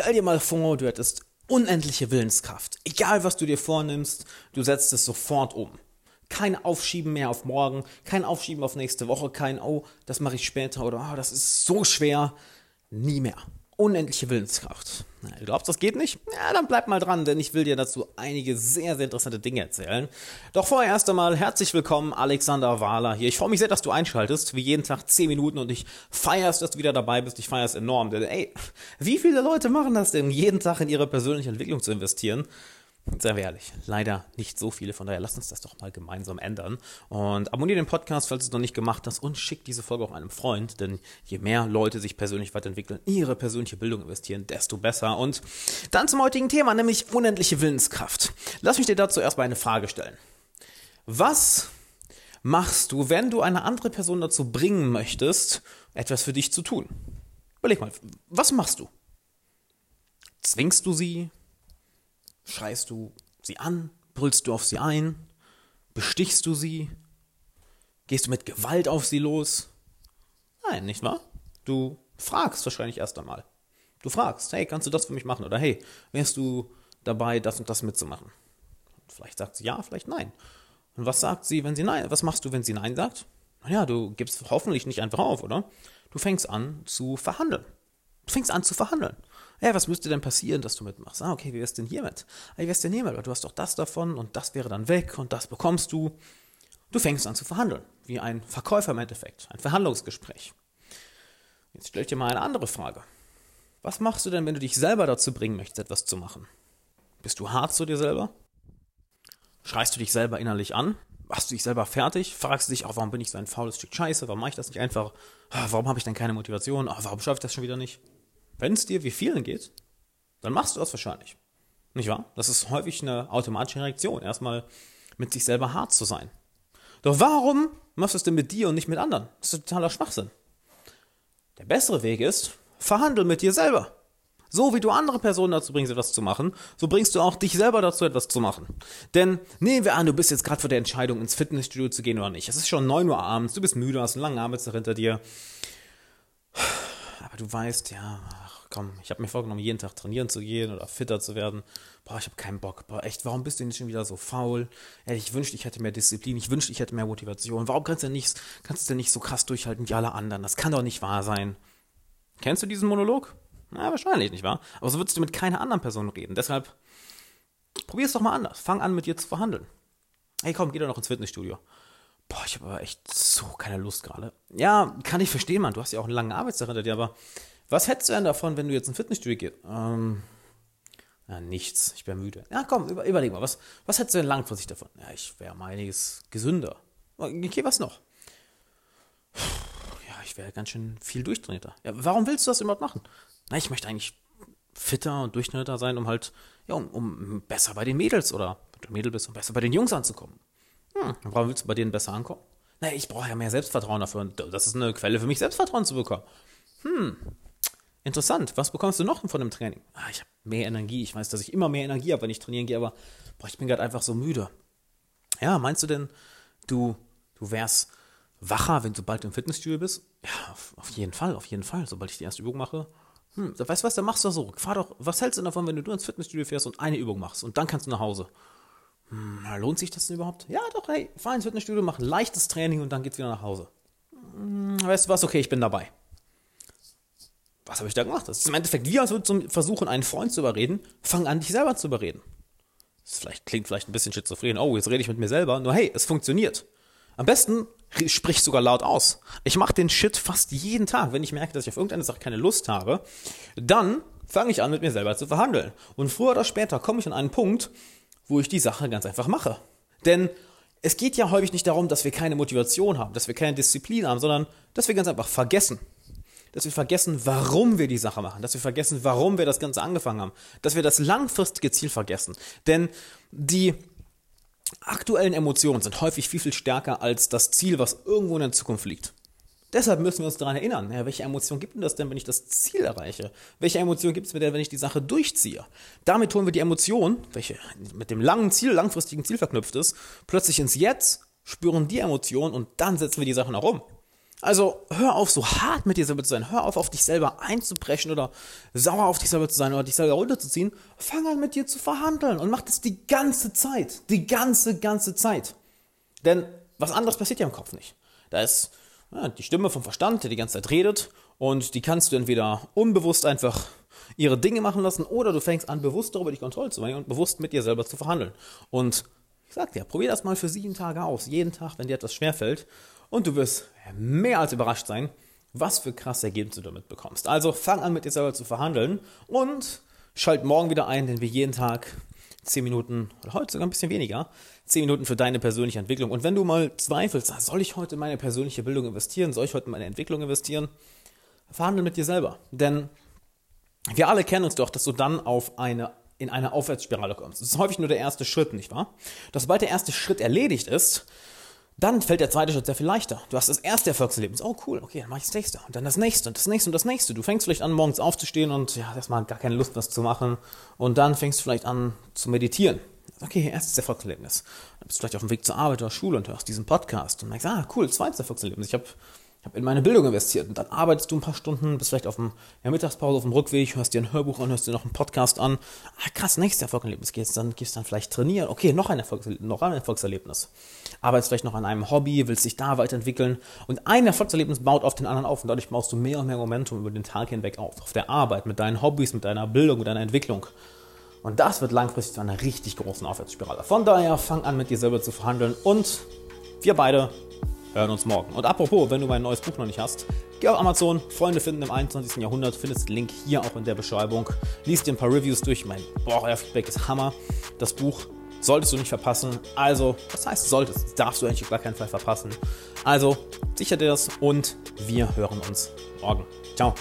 Stell dir mal vor, du hättest unendliche Willenskraft. Egal was du dir vornimmst, du setzt es sofort um. Kein Aufschieben mehr auf morgen, kein Aufschieben auf nächste Woche, kein, oh, das mache ich später oder oh, das ist so schwer. Nie mehr unendliche Willenskraft. Du glaubst, das geht nicht? Ja, dann bleib mal dran, denn ich will dir dazu einige sehr, sehr interessante Dinge erzählen. Doch vorher erst einmal herzlich willkommen, Alexander Wahler hier. Ich freue mich sehr, dass du einschaltest, wie jeden Tag 10 Minuten und ich feierst, dass du wieder dabei bist. Ich feier's enorm, denn ey, wie viele Leute machen das denn, jeden Tag in ihre persönliche Entwicklung zu investieren? Wir ehrlich, leider nicht so viele, von daher lass uns das doch mal gemeinsam ändern. Und abonniere den Podcast, falls du es noch nicht gemacht hast, und schick diese Folge auch einem Freund, denn je mehr Leute sich persönlich weiterentwickeln, ihre persönliche Bildung investieren, desto besser. Und dann zum heutigen Thema, nämlich unendliche Willenskraft. Lass mich dir dazu erstmal eine Frage stellen. Was machst du, wenn du eine andere Person dazu bringen möchtest, etwas für dich zu tun? Überleg mal, was machst du? Zwingst du sie? Schreist du sie an? Brüllst du auf sie ein? Bestichst du sie? Gehst du mit Gewalt auf sie los? Nein, nicht wahr? Du fragst wahrscheinlich erst einmal. Du fragst, hey, kannst du das für mich machen? Oder hey, wärst du dabei, das und das mitzumachen? vielleicht sagt sie ja, vielleicht nein. Und was sagt sie, wenn sie nein? Was machst du, wenn sie nein sagt? Naja, du gibst hoffentlich nicht einfach auf, oder? Du fängst an zu verhandeln. Du fängst an zu verhandeln. Ja, was müsste denn passieren, dass du mitmachst? Ah, okay, wie wär's denn hiermit? Ah, wie wär's denn hiermit? Du hast doch das davon und das wäre dann weg und das bekommst du. Du fängst an zu verhandeln, wie ein Verkäufer im Endeffekt, ein Verhandlungsgespräch. Jetzt stell ich dir mal eine andere Frage. Was machst du denn, wenn du dich selber dazu bringen möchtest, etwas zu machen? Bist du hart zu dir selber? Schreist du dich selber innerlich an? Machst du dich selber fertig? Fragst du dich, oh, warum bin ich so ein faules Stück Scheiße? Warum mache ich das nicht einfach? Ah, warum habe ich denn keine Motivation? Oh, warum schaffe ich das schon wieder nicht? Wenn es dir wie vielen geht, dann machst du das wahrscheinlich. Nicht wahr? Das ist häufig eine automatische Reaktion, erstmal mit sich selber hart zu sein. Doch warum machst du es denn mit dir und nicht mit anderen? Das ist totaler Schwachsinn. Der bessere Weg ist, verhandel mit dir selber. So wie du andere Personen dazu bringst, etwas zu machen, so bringst du auch dich selber dazu, etwas zu machen. Denn nehmen wir an, du bist jetzt gerade vor der Entscheidung, ins Fitnessstudio zu gehen oder nicht. Es ist schon 9 Uhr abends, du bist müde, hast einen langen Arbeitstag hinter dir. Aber du weißt, ja, komm, ich habe mir vorgenommen, jeden Tag trainieren zu gehen oder fitter zu werden. Boah, ich habe keinen Bock. Boah, echt, warum bist du denn schon wieder so faul? Ey, ich wünschte, ich hätte mehr Disziplin. Ich wünschte, ich hätte mehr Motivation. Warum kannst du denn nicht, kannst du denn nicht so krass durchhalten wie alle anderen? Das kann doch nicht wahr sein. Kennst du diesen Monolog? Na, wahrscheinlich nicht wahr. Aber so würdest du mit keiner anderen Person reden. Deshalb probier es doch mal anders. Fang an, mit dir zu verhandeln. Hey, komm, geh doch noch ins Fitnessstudio. Boah, ich habe aber echt so keine Lust gerade. Ja, kann ich verstehen, Mann. Du hast ja auch einen langen Arbeitstag hinter dir, aber was hättest du denn davon, wenn du jetzt ein Fitnessstudio gehst? Ähm, ja, nichts. Ich wäre müde. Ja, komm, über, überleg mal. Was, was hättest du denn langfristig davon? Ja, ich wäre einiges gesünder. Okay, was noch? Ja, ich wäre ganz schön viel durchtrainierter. Ja, warum willst du das überhaupt machen? Na, ich möchte eigentlich fitter und durchtrainierter sein, um halt, ja, um, um besser bei den Mädels oder wenn du Mädel bist, um besser bei den Jungs anzukommen. Hm, warum willst du bei denen besser ankommen? Na, ich brauche ja mehr Selbstvertrauen dafür und das ist eine Quelle für mich, Selbstvertrauen zu bekommen. Hm, Interessant. Was bekommst du noch von dem Training? Ah, ich habe mehr Energie. Ich weiß, dass ich immer mehr Energie habe, wenn ich trainieren gehe, aber boah, ich bin gerade einfach so müde. Ja, meinst du denn, du, du wärst wacher, wenn du bald im Fitnessstudio bist? Ja, auf, auf jeden Fall, auf jeden Fall. Sobald ich die erste Übung mache. Hm, weißt du was, dann machst du so. Fahr doch, was hältst du davon, wenn du ins Fitnessstudio fährst und eine Übung machst und dann kannst du nach Hause? Hm, lohnt sich das denn überhaupt? Ja, doch, hey, fahr ins Fitnessstudio, mach ein leichtes Training und dann geht's wieder nach Hause. Hm, weißt du was, okay, ich bin dabei was habe ich da gemacht? Das ist im Endeffekt wie als würdest du versuchen, einen Freund zu überreden, fang an, dich selber zu überreden. Das vielleicht, klingt vielleicht ein bisschen schizophren. Oh, jetzt rede ich mit mir selber. Nur hey, es funktioniert. Am besten sprich sogar laut aus. Ich mache den Shit fast jeden Tag. Wenn ich merke, dass ich auf irgendeine Sache keine Lust habe, dann fange ich an, mit mir selber zu verhandeln. Und früher oder später komme ich an einen Punkt, wo ich die Sache ganz einfach mache. Denn es geht ja häufig nicht darum, dass wir keine Motivation haben, dass wir keine Disziplin haben, sondern dass wir ganz einfach vergessen dass wir vergessen, warum wir die Sache machen, dass wir vergessen, warum wir das Ganze angefangen haben, dass wir das langfristige Ziel vergessen. Denn die aktuellen Emotionen sind häufig viel, viel stärker als das Ziel, was irgendwo in der Zukunft liegt. Deshalb müssen wir uns daran erinnern, ja, welche Emotion gibt denn das denn, wenn ich das Ziel erreiche? Welche Emotion gibt es mir denn, wenn ich die Sache durchziehe? Damit holen wir die Emotion, welche mit dem langen Ziel, langfristigen Ziel verknüpft ist, plötzlich ins Jetzt, spüren die Emotion und dann setzen wir die Sachen auch um. Also hör auf, so hart mit dir selber zu sein. Hör auf, auf dich selber einzubrechen oder sauer auf dich selber zu sein oder dich selber runterzuziehen. Fang an mit dir zu verhandeln und mach das die ganze Zeit. Die ganze, ganze Zeit. Denn was anderes passiert ja im Kopf nicht. Da ist ja, die Stimme vom Verstand, der die ganze Zeit redet und die kannst du entweder unbewusst einfach ihre Dinge machen lassen oder du fängst an, bewusst darüber die Kontrolle zu machen und bewusst mit dir selber zu verhandeln. Und ich sag dir, probier das mal für sieben Tage aus. Jeden Tag, wenn dir etwas schwerfällt. Und du wirst mehr als überrascht sein, was für krasse Ergebnisse du damit bekommst. Also fang an, mit dir selber zu verhandeln und schalt morgen wieder ein, denn wir jeden Tag 10 Minuten, oder heute sogar ein bisschen weniger, 10 Minuten für deine persönliche Entwicklung. Und wenn du mal zweifelst, ah, soll ich heute in meine persönliche Bildung investieren, soll ich heute in meine Entwicklung investieren, verhandle mit dir selber. Denn wir alle kennen uns doch, dass du dann auf eine, in eine Aufwärtsspirale kommst. Das ist häufig nur der erste Schritt, nicht wahr? Dass sobald der erste Schritt erledigt ist, dann fällt der zweite Schritt sehr viel leichter. Du hast das erste Erfolgserlebnis. Oh cool, okay, dann mache ich das nächste. Und dann das nächste und das nächste und das nächste. Du fängst vielleicht an, morgens aufzustehen und ja, erstmal gar keine Lust, was zu machen. Und dann fängst du vielleicht an zu meditieren. Okay, erstes Erfolgserlebnis. Dann bist du vielleicht auf dem Weg zur Arbeit oder Schule und hörst diesen Podcast und denkst, ah cool, zweites Erfolgserlebnis. Ich habe habe in meine Bildung investiert. Und dann arbeitest du ein paar Stunden, bist vielleicht auf dem ja, Mittagspause auf dem Rückweg, hörst dir ein Hörbuch an, hörst dir noch einen Podcast an. Ah, krass, nächstes Erfolgserlebnis. Gehst dann, gehst dann vielleicht trainieren. Okay, noch ein, Erfolgserlebnis, noch ein Erfolgserlebnis. Arbeitest vielleicht noch an einem Hobby, willst dich da weiterentwickeln. Und ein Erfolgserlebnis baut auf den anderen auf. Und dadurch baust du mehr und mehr Momentum über den Tag hinweg auf. Auf der Arbeit, mit deinen Hobbys, mit deiner Bildung, mit deiner Entwicklung. Und das wird langfristig zu einer richtig großen Aufwärtsspirale. Von daher, fang an mit dir selber zu verhandeln und wir beide hören uns morgen. Und apropos, wenn du mein neues Buch noch nicht hast, geh auf Amazon, Freunde finden im 21. Jahrhundert, findest den Link hier auch in der Beschreibung. Lies dir ein paar Reviews durch. Mein boah, euer Feedback ist Hammer. Das Buch solltest du nicht verpassen. Also, was heißt solltest? Darfst du eigentlich auf gar keinen Fall verpassen. Also, sicher dir das und wir hören uns morgen. Ciao.